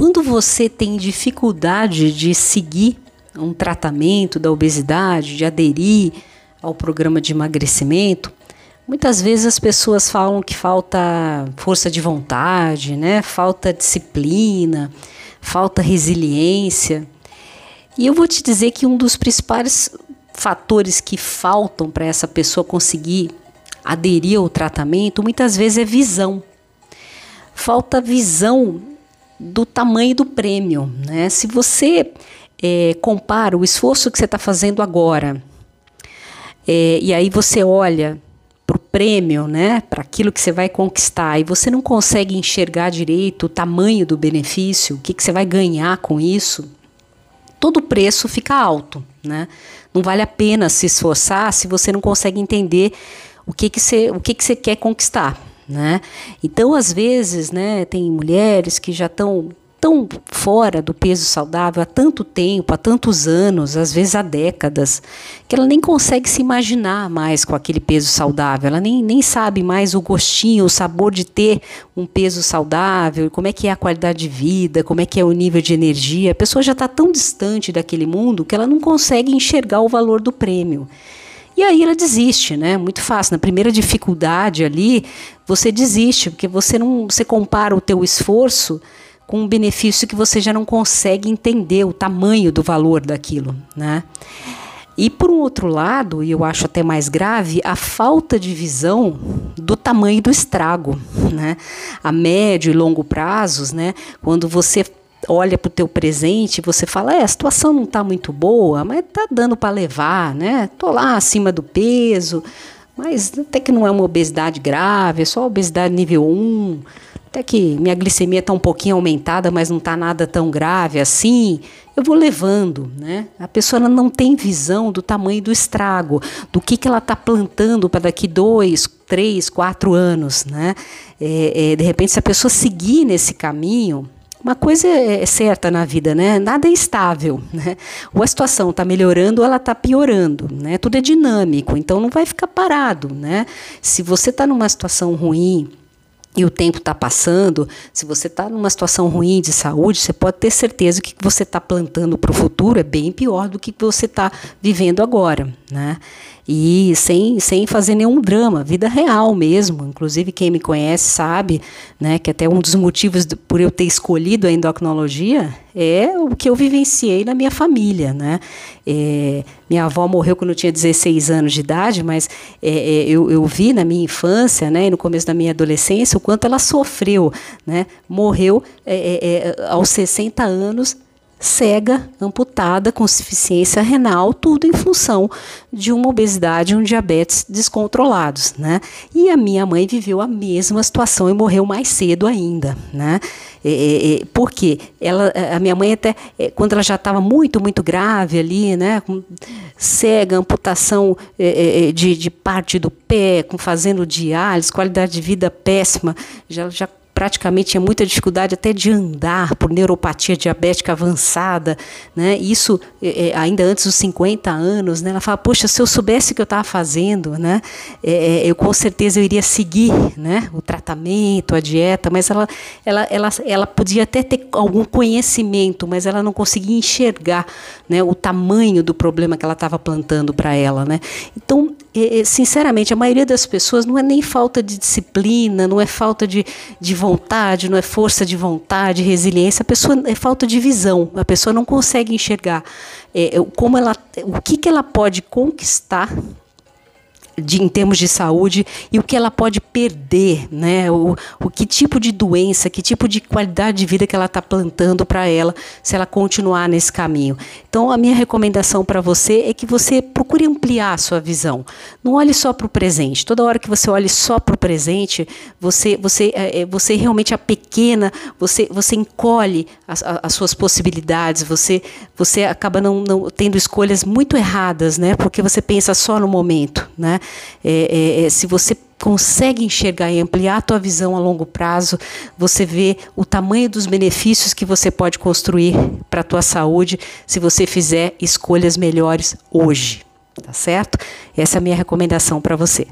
quando você tem dificuldade de seguir um tratamento da obesidade, de aderir ao programa de emagrecimento, muitas vezes as pessoas falam que falta força de vontade, né? Falta disciplina, falta resiliência. E eu vou te dizer que um dos principais fatores que faltam para essa pessoa conseguir aderir ao tratamento muitas vezes é visão. Falta visão do tamanho do prêmio. Né? Se você é, compara o esforço que você está fazendo agora é, e aí você olha para o prêmio, né, para aquilo que você vai conquistar e você não consegue enxergar direito o tamanho do benefício, o que, que você vai ganhar com isso, todo o preço fica alto, né? Não vale a pena se esforçar se você não consegue entender o que que você, o que que você quer conquistar, né? Então, às vezes, né, tem mulheres que já estão tão fora do peso saudável há tanto tempo, há tantos anos, às vezes há décadas, que ela nem consegue se imaginar mais com aquele peso saudável, ela nem, nem sabe mais o gostinho, o sabor de ter um peso saudável, como é que é a qualidade de vida, como é que é o nível de energia. A pessoa já está tão distante daquele mundo que ela não consegue enxergar o valor do prêmio. E aí ela desiste, né? Muito fácil. Na primeira dificuldade ali, você desiste, porque você não, você compara o teu esforço com um benefício que você já não consegue entender o tamanho do valor daquilo, né? E por um outro lado, e eu acho até mais grave, a falta de visão do tamanho do estrago, né? A médio e longo prazos, né? Quando você olha para o teu presente, você fala, é, a situação não está muito boa, mas está dando para levar, né? Tô lá acima do peso, mas até que não é uma obesidade grave, é só obesidade nível 1, até que minha glicemia está um pouquinho aumentada, mas não está nada tão grave assim, eu vou levando, né? A pessoa não tem visão do tamanho do estrago, do que, que ela está plantando para daqui dois, três, quatro anos, né? É, é, de repente, se a pessoa seguir nesse caminho, uma coisa é, é certa na vida, né? Nada é estável, né? Ou a situação está melhorando ou ela está piorando, né? Tudo é dinâmico, então não vai ficar parado, né? Se você está numa situação ruim e o tempo está passando, se você está numa situação ruim de saúde, você pode ter certeza que o que você está plantando para o futuro é bem pior do que você está vivendo agora, né? E sem, sem fazer nenhum drama, vida real mesmo. Inclusive, quem me conhece sabe né, que até um dos motivos do, por eu ter escolhido a endocrinologia é o que eu vivenciei na minha família. Né? É, minha avó morreu quando eu tinha 16 anos de idade, mas é, é, eu, eu vi na minha infância né, e no começo da minha adolescência o quanto ela sofreu. Né? Morreu é, é, é, aos 60 anos cega, amputada, com insuficiência renal, tudo em função de uma obesidade e um diabetes descontrolados, né? E a minha mãe viveu a mesma situação e morreu mais cedo ainda, né? É, é, porque ela, a minha mãe até, é, quando ela já estava muito, muito grave ali, né? Com cega, amputação é, de, de parte do pé, com fazendo diálise, qualidade de vida péssima, já, já praticamente tinha muita dificuldade até de andar por neuropatia diabética avançada, né? Isso é, é ainda antes dos 50 anos, né? Ela fala, poxa, se eu soubesse o que eu estava fazendo, né? É, é, eu com certeza eu iria seguir, né? O tratamento, a dieta, mas ela, ela, ela, ela podia até ter algum conhecimento, mas ela não conseguia enxergar, né? O tamanho do problema que ela estava plantando para ela, né? Então, é, é, sinceramente, a maioria das pessoas não é nem falta de disciplina, não é falta de, de vontade, não é força de vontade, resiliência, a pessoa é falta de visão, a pessoa não consegue enxergar é, como ela, o que, que ela pode conquistar de, em termos de saúde e o que ela pode perder, né? O, o que tipo de doença, que tipo de qualidade de vida que ela está plantando para ela se ela continuar nesse caminho. Então, a minha recomendação para você é que você procure ampliar a sua visão. Não olhe só para o presente. Toda hora que você olhe só para o presente, você, você, é, é você realmente é pequena, você, você encolhe as, as suas possibilidades, você, você acaba não, não tendo escolhas muito erradas, né? Porque você pensa só no momento, né? É, é, é, se você consegue enxergar e ampliar a tua visão a longo prazo, você vê o tamanho dos benefícios que você pode construir para a tua saúde se você fizer escolhas melhores hoje, tá certo? Essa é a minha recomendação para você.